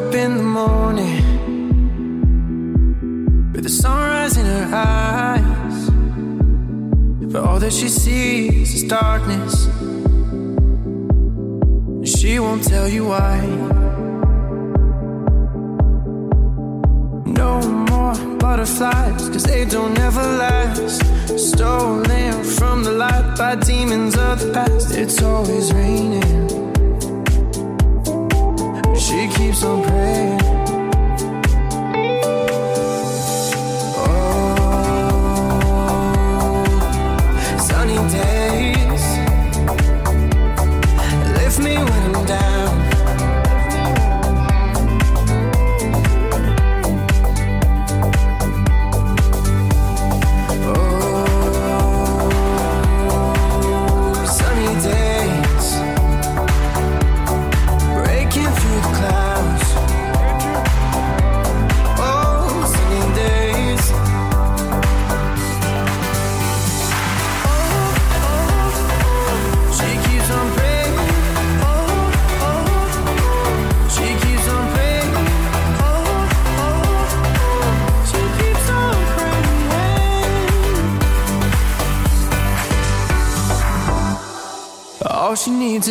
Up in the morning with the sunrise in her eyes. But all that she sees is darkness. And She won't tell you why. No more butterflies, cause they don't ever last. Stolen from the light by demons of the past. It's always raining. She keeps on praying.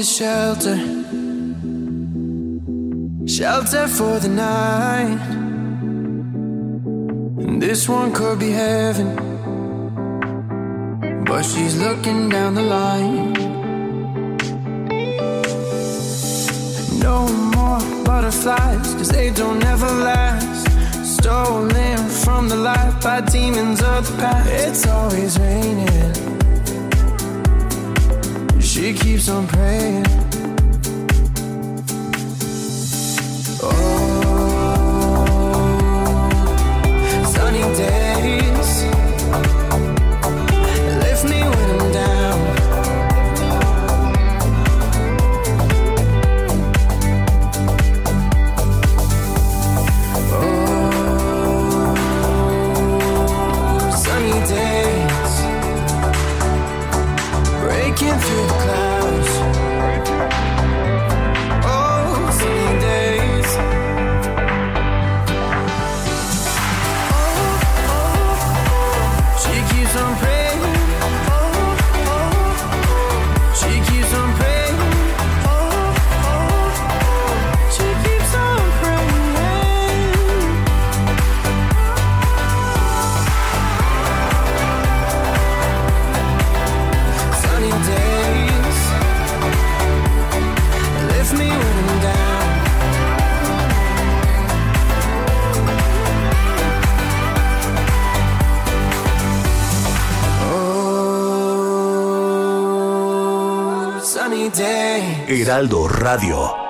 Shelter Radio.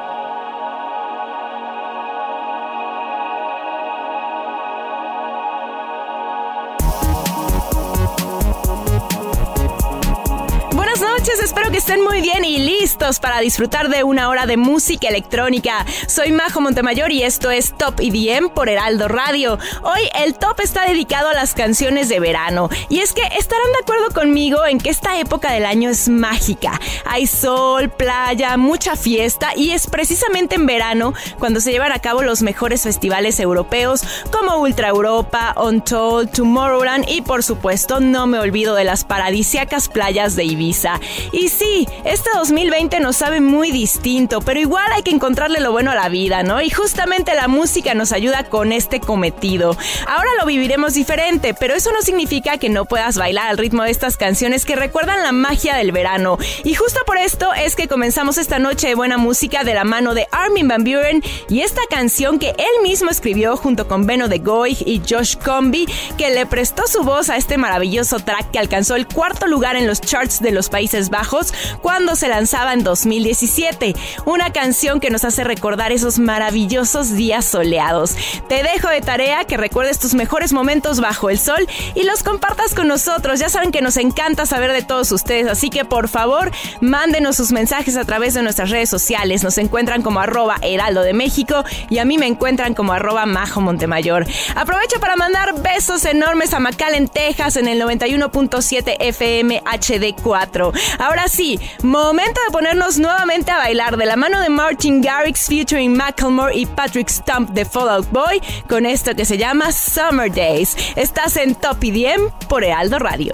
Buenas noches, espero que estén muy bien y listos para disfrutar de una hora de música electrónica. Soy Majo Montemayor y esto es Top EDM por Heraldo Radio. Hoy el top está dedicado a las canciones de verano y es que estarán de acuerdo conmigo en que época del año es mágica. Hay sol, playa, mucha fiesta y es precisamente en verano cuando se llevan a cabo los mejores festivales europeos como Ultra Europa, Untold, Tomorrowland y por supuesto no me olvido de las paradisiacas playas de Ibiza. Y sí, este 2020 nos sabe muy distinto, pero igual hay que encontrarle lo bueno a la vida, ¿no? Y justamente la música nos ayuda con este cometido. Ahora lo viviremos diferente, pero eso no significa que no puedas bailar al ritmo de estas canciones que recuerdan la magia del verano. Y justo por esto es que comenzamos esta noche de buena música de la mano de Armin Van Buren y esta canción que él mismo escribió junto con Beno de Goy y Josh Comby, que le prestó su voz a este maravilloso track que alcanzó el cuarto lugar en los charts de los Países Bajos cuando se lanzaba en 2017. Una canción que nos hace recordar esos maravillosos días soleados. Te dejo de tarea que recuerdes tus mejores momentos bajo el sol y los compartas con nosotros. Ya saben que nos encanta saber de todos ustedes, así que por favor mándenos sus mensajes a través de nuestras redes sociales. Nos encuentran como arroba heraldo de México y a mí me encuentran como arroba majo Montemayor. Aprovecho para mandar besos enormes a McAllen, Texas en el 91.7 FM HD4. Ahora sí, momento de ponernos nuevamente a bailar de la mano de Martin Garrix featuring Macklemore y Patrick Stump de Fallout Boy con esto que se llama Summer Days. Estás en Top IDM por Heraldo Radio.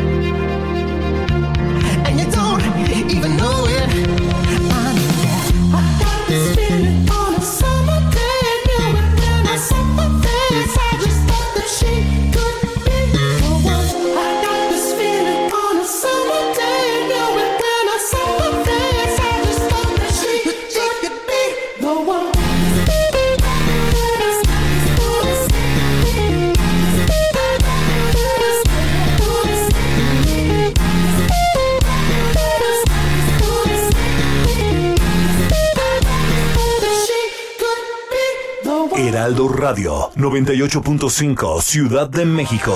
Radio 98.5 Ciudad de México.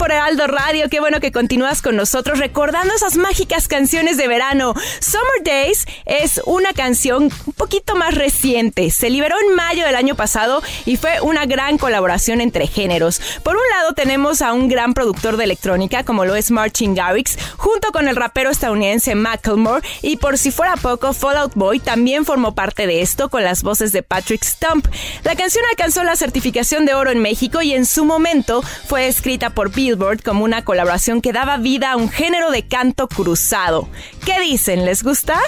Por Heraldo Radio. Qué bueno que continúas con nosotros recordando esas mágicas canciones de verano. Summer Days es una canción un poquito más reciente. Se liberó en mayo del año pasado y fue una gran colaboración entre géneros. Por un lado tenemos a un gran productor de electrónica como lo es Martin Garrix, junto con el rapero estadounidense Macklemore y por si fuera poco, Fallout Boy también formó parte de esto con las voces de Patrick Stump. La canción alcanzó la certificación de oro en México y en su momento fue escrita por Como una colaboración que daba vida a un género de canto cruzado. ¿Qué dicen? ¿Les gusta?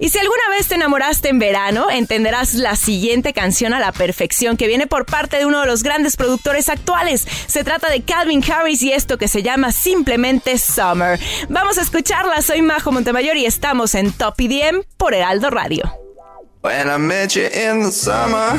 Y si alguna vez te enamoraste en verano, entenderás la siguiente canción a la perfección que viene por parte de uno de los grandes productores actuales. Se trata de Calvin Harris y esto que se llama simplemente Summer. Vamos a escucharla, soy Majo Montemayor y estamos en Top IDM por Heraldo Radio. When I in summer.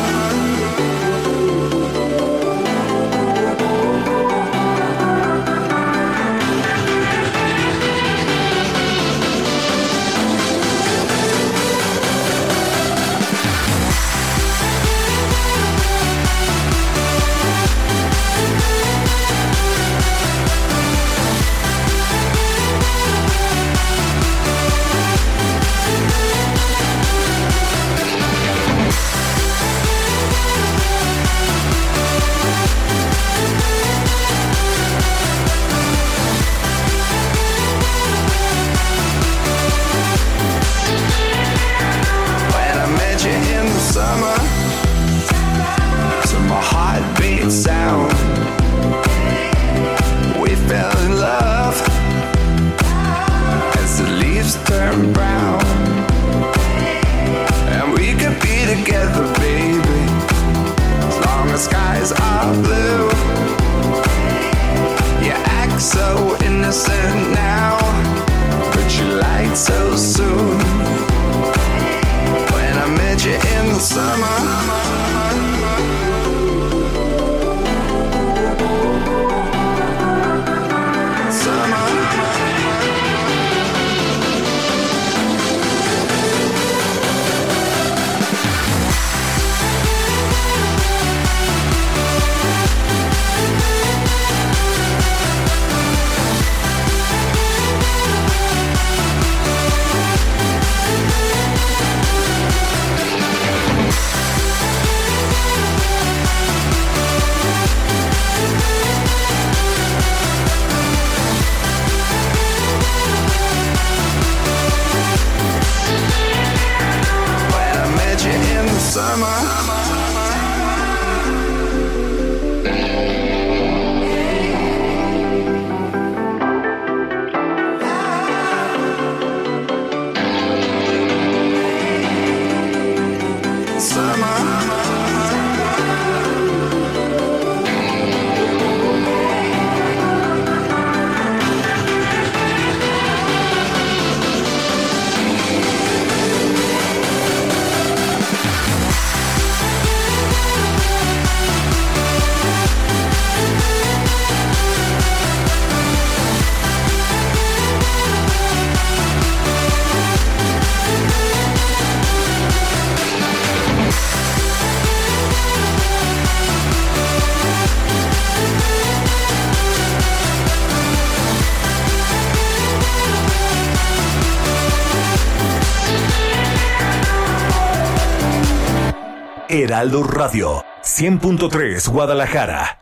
Heraldo Radio, 100.3 Guadalajara.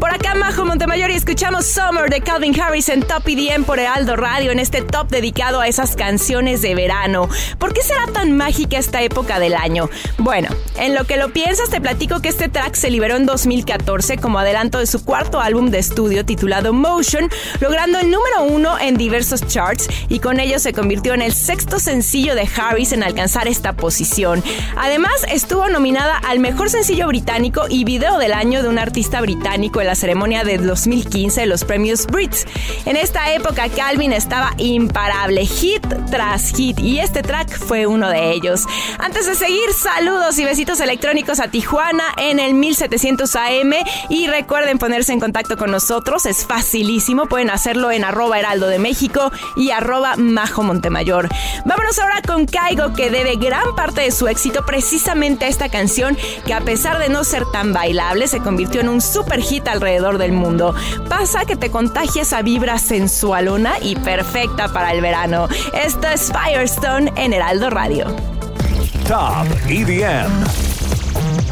Por acá, Majo Montemayor, y escuchamos Summer de Calvin Harris en Top EDM por Heraldo Radio, en este top dedicado a esas canciones de verano. ¿Por qué será tan mágica esta época del año? Bueno, en lo que lo piensas, te platico que este track se liberó en 2014 como adelanto de su cuarto álbum de estudio titulado Motion, logrando el número uno en diversos charts y con ello se convirtió en el sexto sencillo de Harris en alcanzar esta posición. Además, estuvo nominada al mejor sencillo británico y video del año de un artista británico en la ceremonia de 2015 de los premios Brits. En esta época, Calvin estaba imparable, hit tras hit, y este track fue uno de ellos. Antes de seguir, saludos y besitos electrónicos a Tijuana en el 1700 AM y recuerden ponerse en contacto con nosotros, es facilísimo, pueden hacerlo en arroba heraldo de México y arroba majo montemayor. Vámonos ahora con Caigo que debe gran parte de su éxito precisamente a esta canción que a pesar de no ser tan bailable se convirtió en un super hit alrededor del mundo. Pasa que te contagia esa vibra sensualona y perfecta para el verano. Esto es Firestone en Heraldo Radio. Top EDM.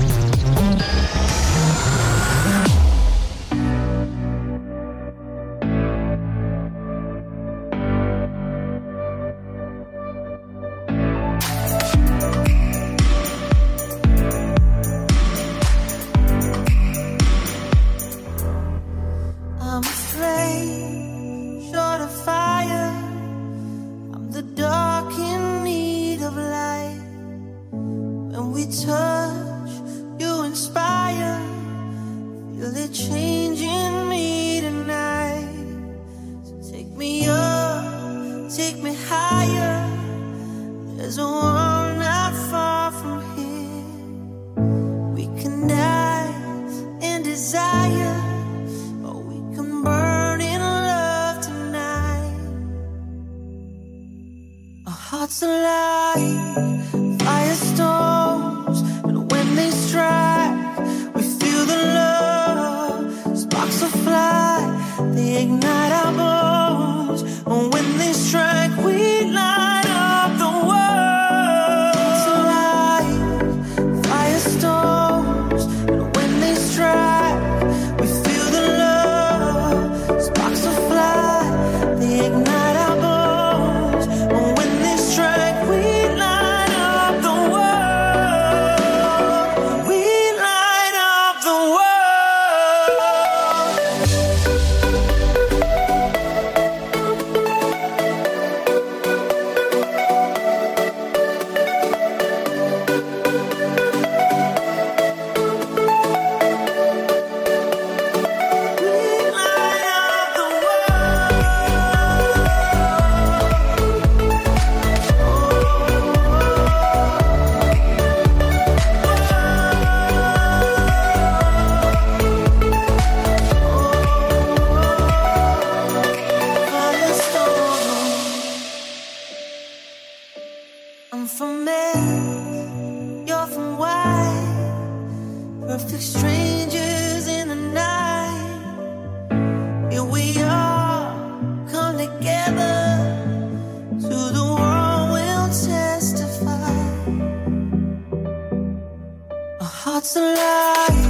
Hearts alive, what's a lie?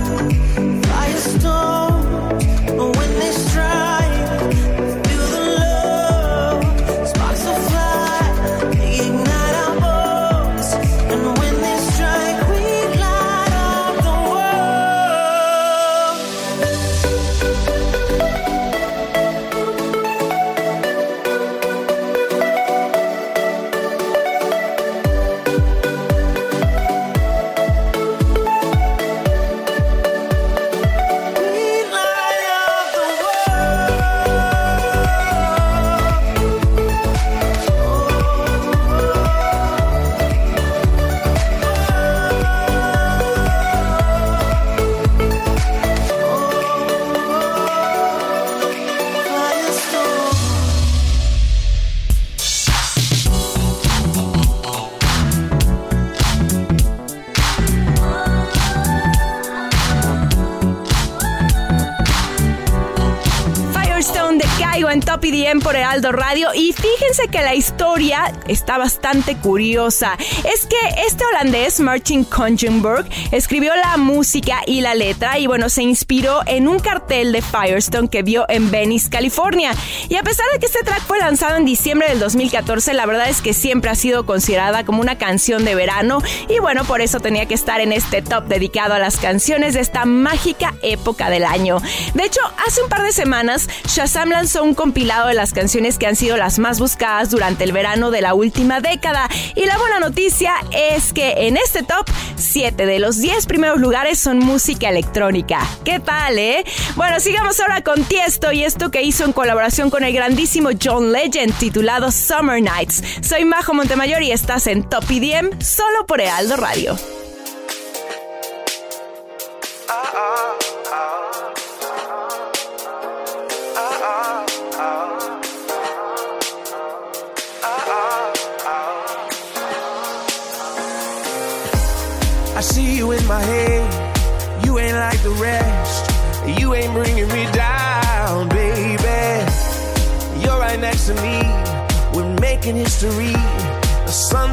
Fíjense que la historia está bastante curiosa. Es que este holandés, Martin Kongenberg, escribió la música y la letra y bueno, se inspiró en un cartel de Firestone que vio en Venice, California. Y a pesar de que este track fue lanzado en diciembre del 2014, la verdad es que siempre ha sido considerada como una canción de verano y bueno, por eso tenía que estar en este top dedicado a las canciones de esta mágica época del año. De hecho, hace un par de semanas, Shazam lanzó un compilado de las canciones que han sido las más buscadas durante el verano de la última década. Y la buena noticia es que en este top, 7 de los 10 primeros lugares son música electrónica. ¿Qué tal, eh? Bueno, sigamos ahora con Tiesto y esto que hizo en colaboración con el grandísimo John Legend titulado Summer Nights. Soy Majo Montemayor y estás en Top EDM solo por Heraldo Radio.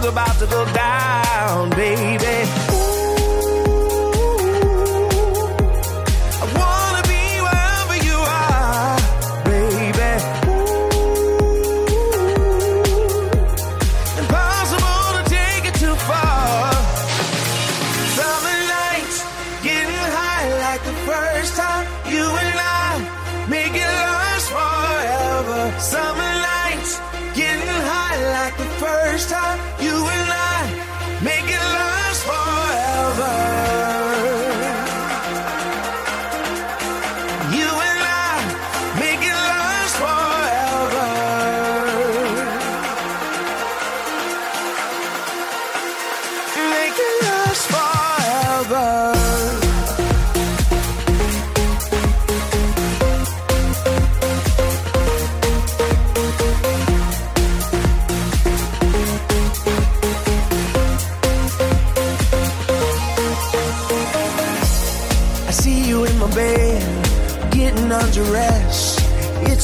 About to go down,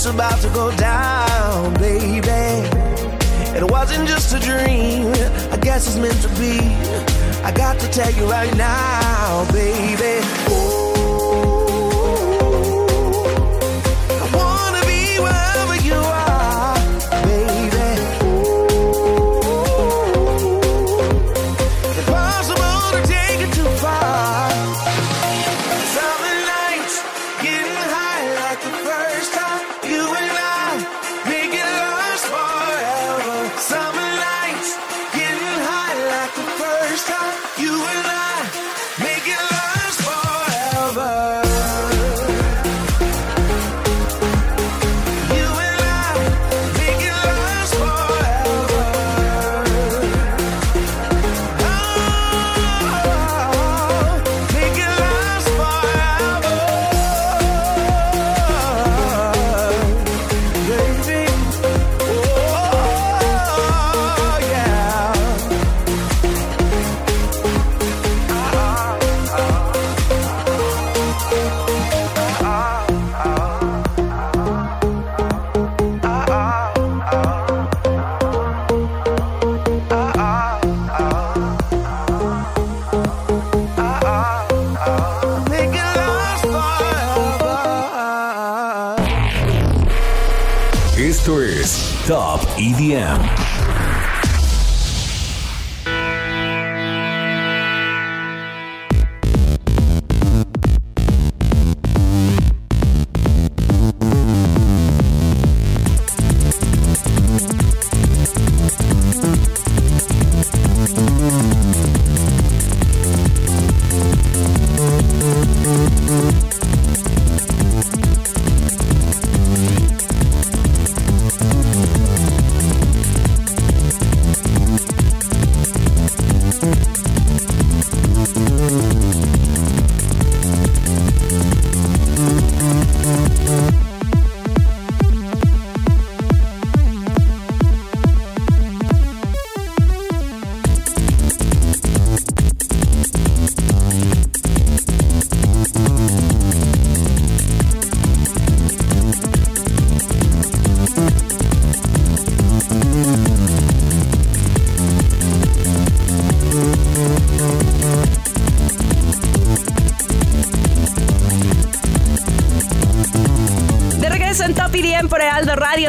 About to go down, baby. It wasn't just a dream, I guess it's meant to be. I got to tell you right now, baby. Ooh, Top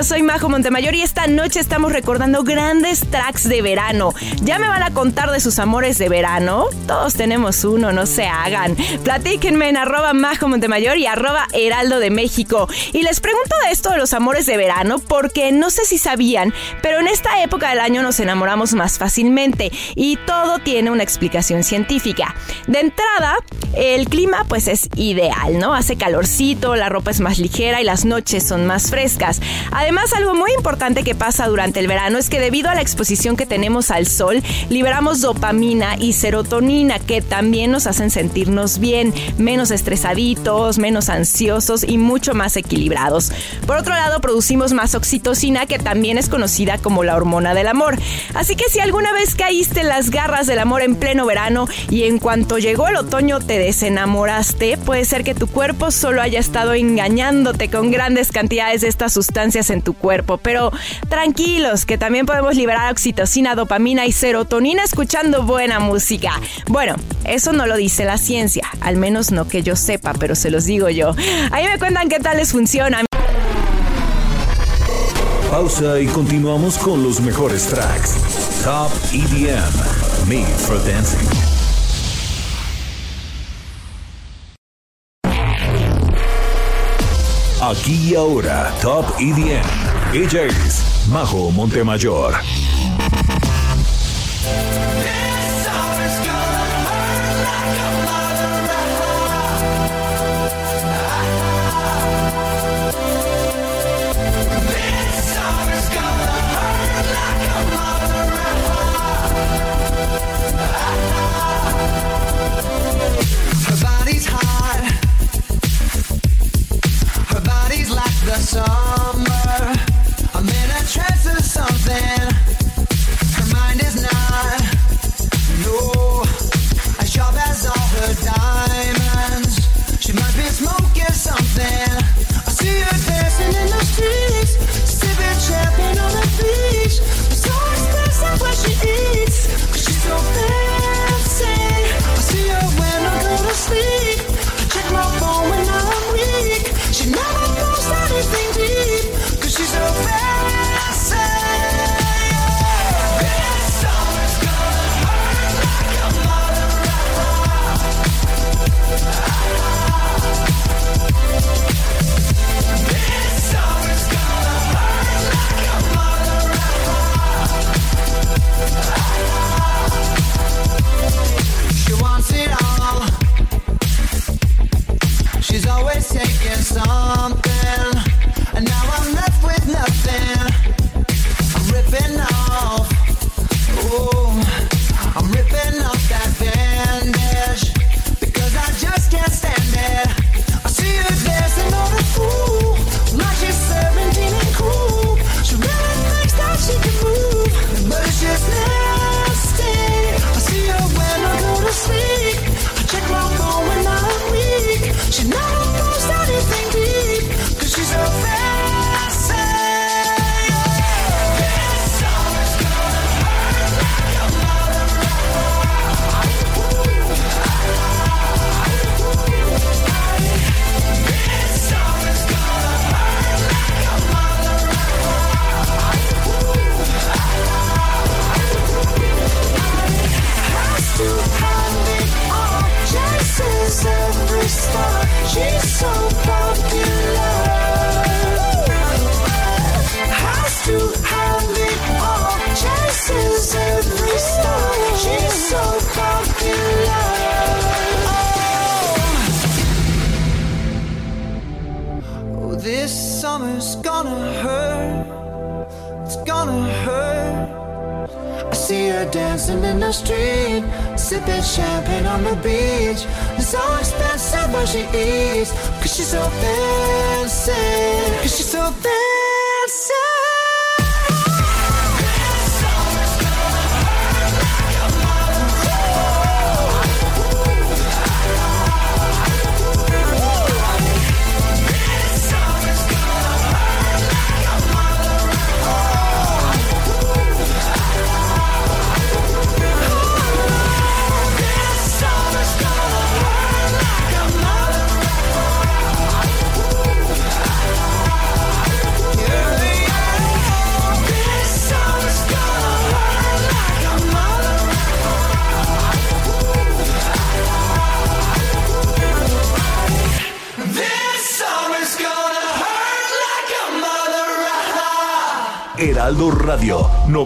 soy Majo Montemayor y esta noche estamos recordando grandes tracks de verano. ¿Ya me van a contar de sus amores de verano? Todos tenemos uno, no se hagan. Platíquenme en arroba Majo Montemayor y arroba Heraldo de México. Y les pregunto de esto de los amores de verano porque no sé si sabían, pero en esta época del año nos enamoramos más fácilmente y todo tiene una explicación científica. De entrada, el clima pues es ideal, ¿no? Hace calorcito, la ropa es más ligera y las noches son más frescas. Además, algo muy importante que pasa durante el verano es que debido a la exposición que tenemos al sol, liberamos dopamina y serotonina que también nos hacen sentirnos bien, menos estresaditos, menos ansiosos y mucho más equilibrados. Por otro lado, producimos más oxitocina que también es conocida como la hormona del amor. Así que si alguna vez caíste en las garras del amor en pleno verano y en cuanto llegó el otoño te desenamoraste, puede ser que tu cuerpo solo haya estado engañándote con grandes cantidades de estas sustancias en tu cuerpo. Pero tranquilos, que también podemos liberar oxitocina, dopamina y serotonina escuchando buena música. Bueno, eso no lo dice la ciencia, al menos no que yo sepa, pero se los digo yo. Ahí me cuentan qué tal les funciona. Pausa y continuamos con los mejores tracks. Top EDM. Made for Dancing. Aquí y ahora, Top EDM. Ella es Majo Montemayor. The summer.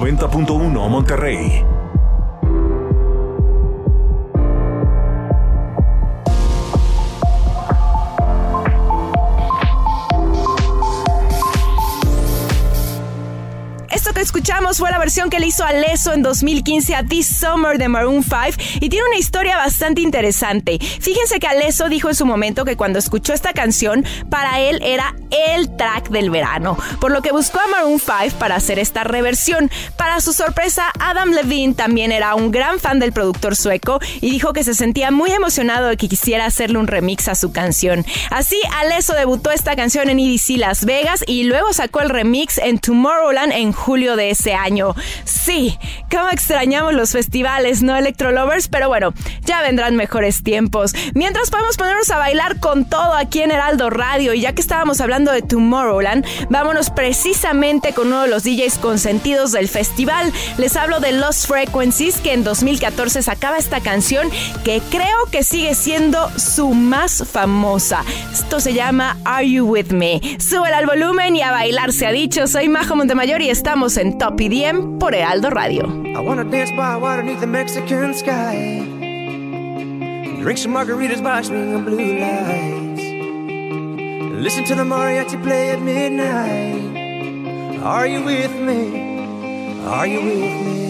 90.1 Monterrey. Fue la versión que le hizo Alesso en 2015 a This Summer de Maroon 5 y tiene una historia bastante interesante. Fíjense que Alesso dijo en su momento que cuando escuchó esta canción, para él era el track del verano, por lo que buscó a Maroon 5 para hacer esta reversión. Para su sorpresa, Adam Levine también era un gran fan del productor sueco y dijo que se sentía muy emocionado de que quisiera hacerle un remix a su canción. Así, Alesso debutó esta canción en EDC Las Vegas y luego sacó el remix en Tomorrowland en julio de ese año. Sí, cómo extrañamos los festivales, ¿no, Electrolovers? Pero bueno, ya vendrán mejores tiempos. Mientras podemos ponernos a bailar con todo aquí en Heraldo Radio y ya que estábamos hablando de Tomorrowland, vámonos precisamente con uno de los DJs consentidos del festival. Les hablo de Lost Frequencies que en 2014 sacaba esta canción que creo que sigue siendo su más famosa. Esto se llama Are You With Me? Súbela al volumen y a bailar se ha dicho. Soy Majo Montemayor y estamos en Top Por Heraldo Radio. I wanna dance by water beneath the Mexican sky. Drink some margaritas by swinging blue lights. Listen to the mariachi play at midnight. Are you with me? Are you with me?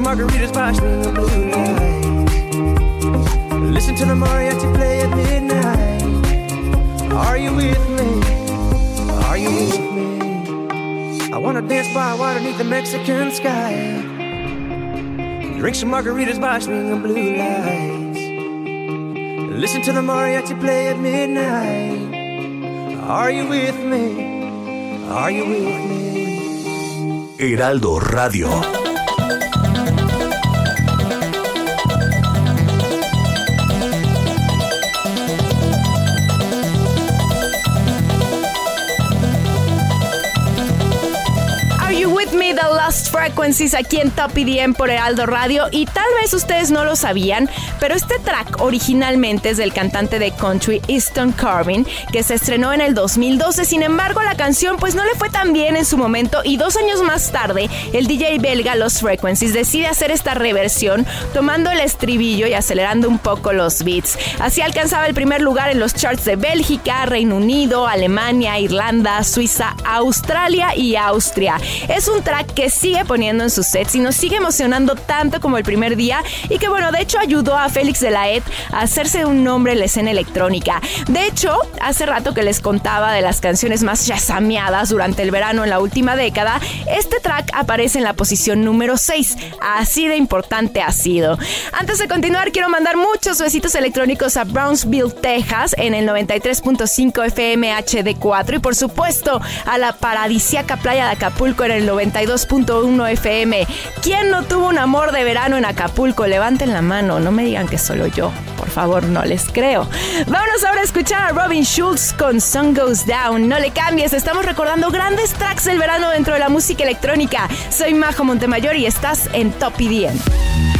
Some margaritas by swinging blue lights. Listen to the mariachi play at midnight. Are you with me? Are you with me? I wanna dance by water beneath the Mexican sky. Drink some margaritas by swinging blue lights. Listen to the mariachi play at midnight. Are you with me? Are you with me? Heraldo Radio. Frequencies aquí en Top EDM por Heraldo Radio. Y tal vez ustedes no lo sabían, pero este track originalmente es del cantante de country Easton Corbin que se estrenó en el 2012. Sin embargo, la canción pues no le fue tan bien en su momento y dos años más tarde el DJ belga Lost Frequencies decide hacer esta reversión tomando el estribillo y acelerando un poco los beats. Así alcanzaba el primer lugar en los charts de Bélgica, Reino Unido, Alemania, Irlanda, Suiza, Australia y Austria. Es un track que sigue poniendo en sus sets y nos sigue emocionando tanto como el primer día y que bueno, de hecho ayudó a Félix de la Ed a hacerse un nombre en la escena electrónica. De hecho, hace rato que les contaba de las canciones más yasameadas durante el verano en la última década, este track aparece en la posición número 6. Así de importante ha sido. Antes de continuar, quiero mandar muchos besitos electrónicos a Brownsville, Texas, en el 93.5 FM HD4 y por supuesto a la paradisiaca playa de Acapulco en el 92.1 FM. ¿Quién no tuvo un amor de verano en Acapulco? Levanten la mano, no me digan que solo yo. Por favor, no les creo. Vámonos ahora a escuchar a Robin Schulz con Sun Goes Down. No le cambies, estamos recordando grandes tracks del verano dentro de la música electrónica. Soy Majo Montemayor y estás en Top EDM.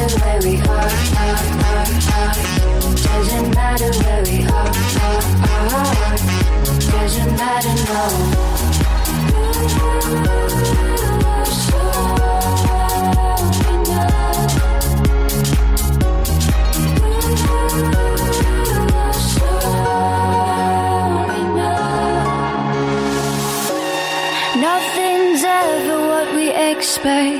Matter where we are, are, are, are. Doesn't matter where we are, are, are. are. Doesn't matter, no. Nothing's ever what we expect,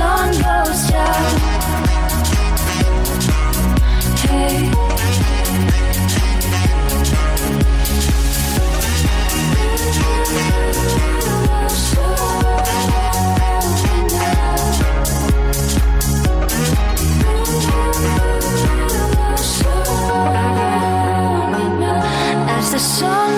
Sun goes down. Hey. As the sun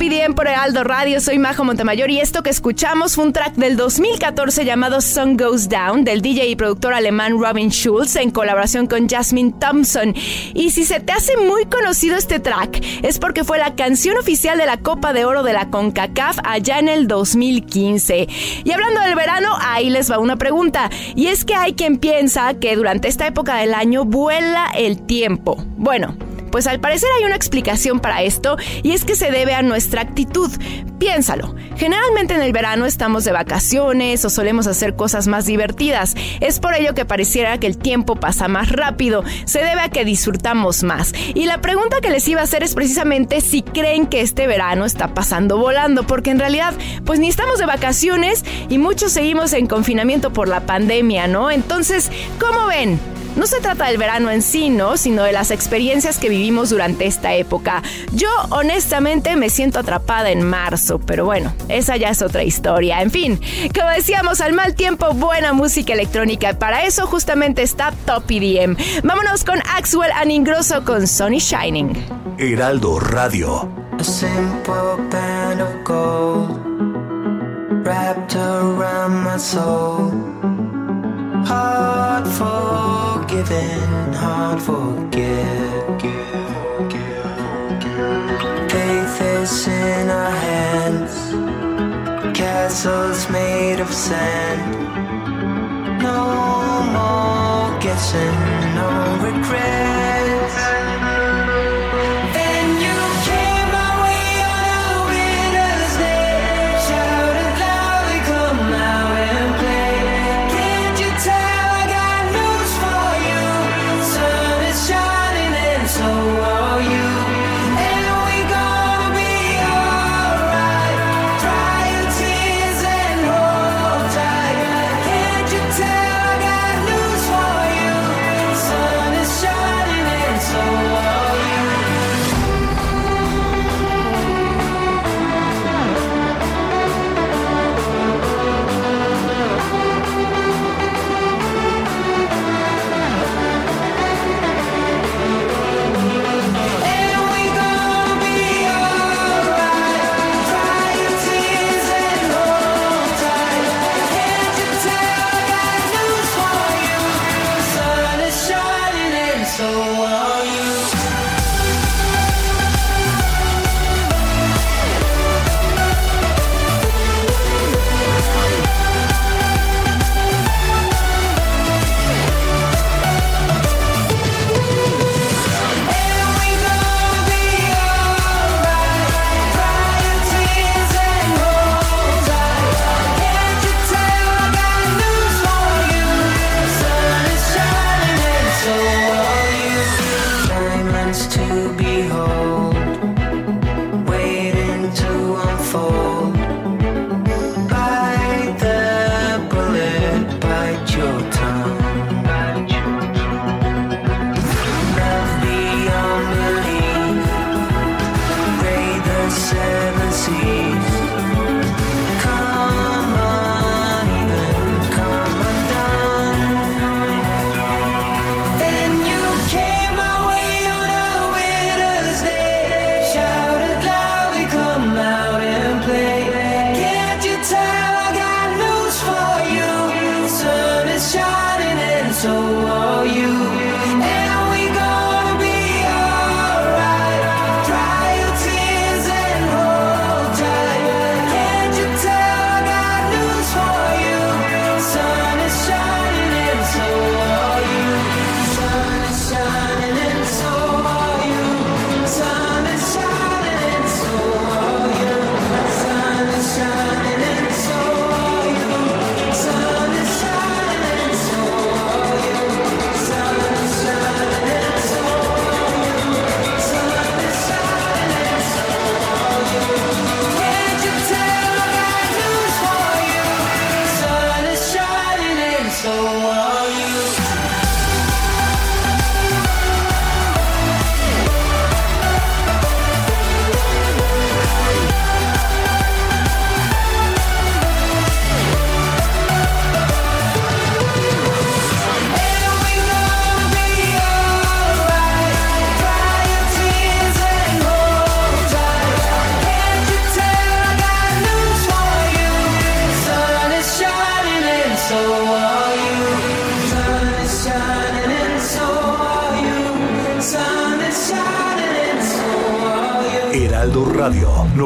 Top EDM por Heraldo Radio. Soy Majo Montemayor y esto que escuchamos fue un track del 2014 llamado Sun Goes Down del DJ y productor alemán Robin Schulz en colaboración con Jasmine Thompson. Y si se te hace muy conocido este track es porque fue la canción oficial de la Copa de Oro de la CONCACAF allá en el 2015. Y hablando del verano, ahí les va una pregunta. Y es que hay quien piensa que durante esta época del año vuela el tiempo. Bueno, Pues al parecer hay una explicación para esto y es que se debe a nuestra actitud. Piénsalo, generalmente en el verano estamos de vacaciones o solemos hacer cosas más divertidas. Es por ello que pareciera que el tiempo pasa más rápido, se debe a que disfrutamos más. Y la pregunta que les iba a hacer es precisamente si creen que este verano está pasando volando, porque en realidad pues ni estamos de vacaciones y muchos seguimos en confinamiento por la pandemia, ¿no? Entonces, ¿cómo ven? No se trata del verano en sí, ¿no? Sino de las experiencias que vivimos durante esta época. Yo honestamente me siento atrapada en marzo, pero bueno, esa ya es otra historia. En fin, como decíamos, al mal tiempo, buena música electrónica. Para eso justamente está Top EDM. Vámonos con Axwell and Ingrosso con Sunny Shining. Heraldo Radio. A simple band of gold wrapped around my soul. Hard forgiven, hard forget. Faith is in our hands, castles made of sand. No more guessing, no regrets.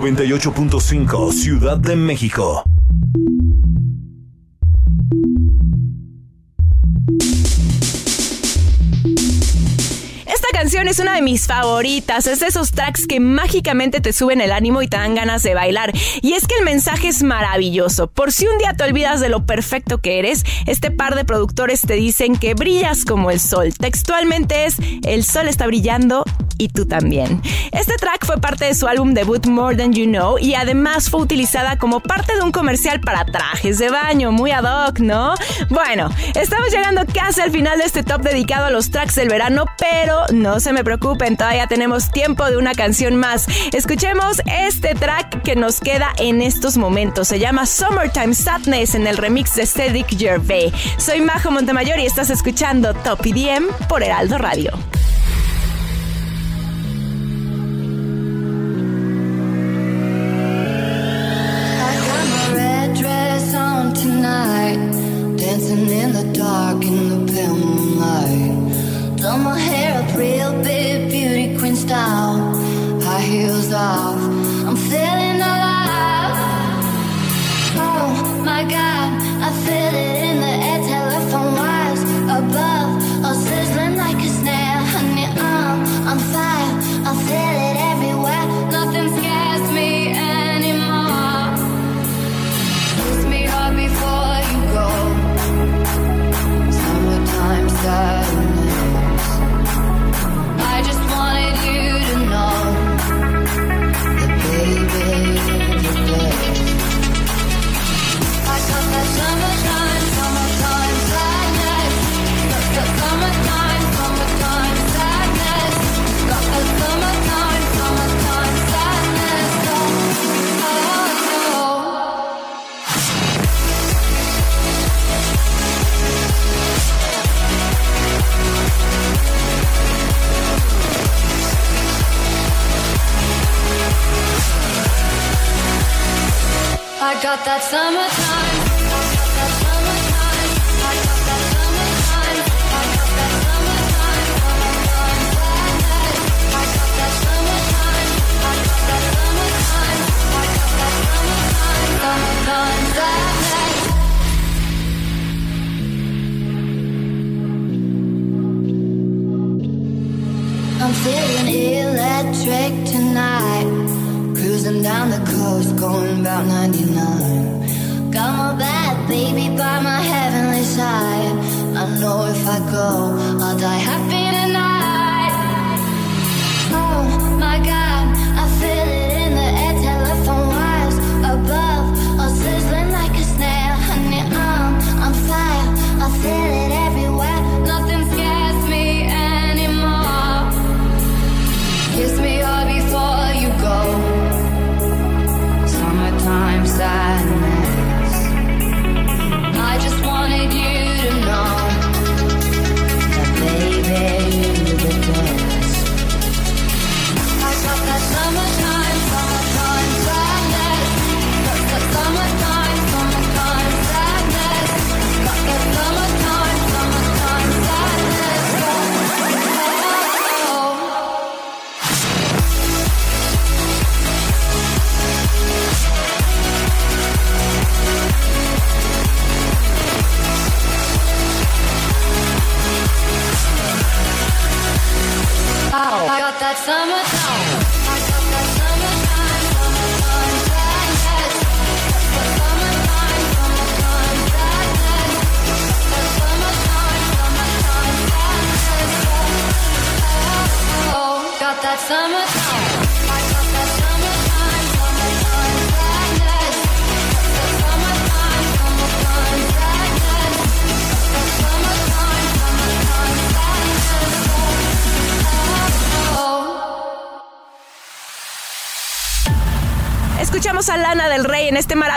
98.5 Ciudad de México. Esta canción es una de mis favoritas. Es de esos tracks que mágicamente te suben el ánimo y te dan ganas de bailar. Y es que el mensaje es maravilloso. Por si un día te olvidas de lo perfecto que eres, este par de productores te dicen que brillas como el sol. Textualmente es, el sol está brillando y tú también. Este track fue parte de su álbum debut More Than You Know y además fue utilizada como parte de un comercial para trajes de baño, muy ad hoc, ¿no? Bueno, estamos llegando casi al final de este top dedicado a los tracks del verano, pero no se me preocupen, todavía tenemos tiempo de una canción más. Escuchemos este track que nos queda en estos momentos. Se llama Summertime Sadness en el remix de Cedric Gervais. Soy Majo Montemayor y estás escuchando Top EDM por Heraldo Radio.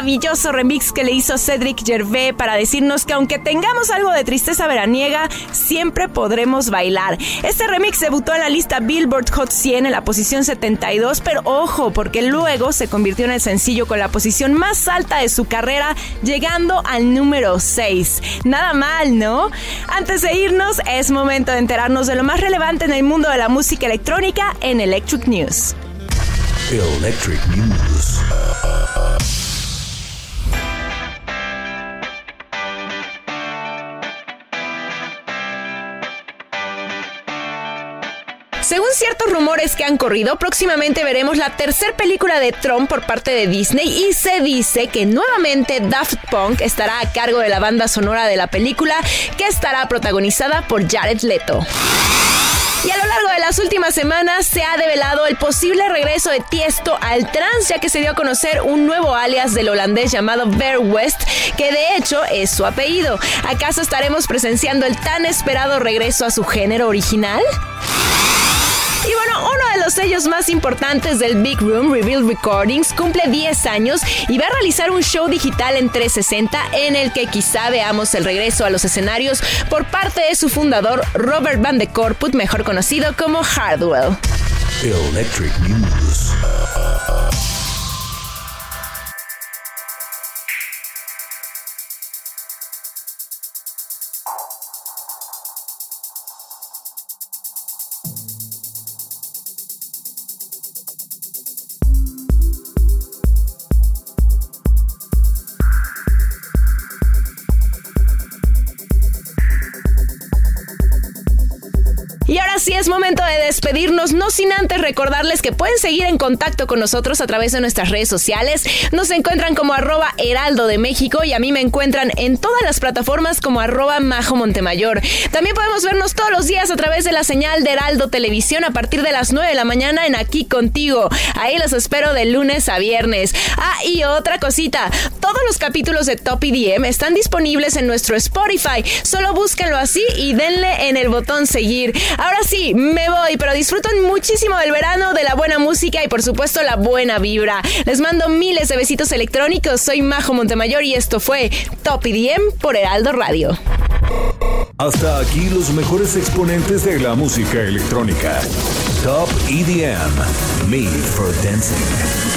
Maravilloso remix que le hizo Cedric Gervais para decirnos que aunque tengamos algo de tristeza veraniega, siempre podremos bailar. Este remix debutó en la lista Billboard Hot 100 en la posición 72, pero ojo, porque luego se convirtió en el sencillo con la posición más alta de su carrera, llegando al número 6. Nada mal, ¿no? Antes de irnos, es momento de enterarnos de lo más relevante en el mundo de la música electrónica en Electric News. Electric News. Ciertos rumores que han corrido, próximamente veremos la tercera película de Trump por parte de Disney y se dice que nuevamente Daft Punk estará a cargo de la banda sonora de la película que estará protagonizada por Jared Leto. Y a lo largo de las últimas semanas se ha develado el posible regreso de Tiesto al trans, ya que se dio a conocer un nuevo alias del holandés llamado Bear West, que de hecho es su apellido. ¿Acaso estaremos presenciando el tan esperado regreso a su género original? Y bueno, uno de los sellos más importantes del Big Room, Reveal Recordings, cumple 10 años y va a realizar un show digital en 360 en el que quizá veamos el regreso a los escenarios por parte de su fundador Robert Van de Corput, mejor conocido como Hardwell. Electric News. Y ahora sí es momento de despedirnos, no sin antes recordarles que pueden seguir en contacto con nosotros a través de nuestras redes sociales. Nos encuentran como arroba heraldo de México y a mí me encuentran en todas las plataformas como arroba majo montemayor. También podemos vernos todos los días a través de la señal de Heraldo Televisión a partir de las 9 de la mañana en Aquí Contigo. Ahí los espero de lunes a viernes. Ah, y otra cosita, todos los capítulos de Top EDM están disponibles en nuestro Spotify. Solo búsquenlo así y denle en el botón seguir. Ahora sí, me voy, pero disfruten muchísimo del verano, de la buena música y por supuesto la buena vibra. Les mando miles de besitos electrónicos. Soy Majo Montemayor y esto fue Top EDM por Heraldo Radio. Hasta aquí los mejores exponentes de la música electrónica. Top EDM. Made for Dancing.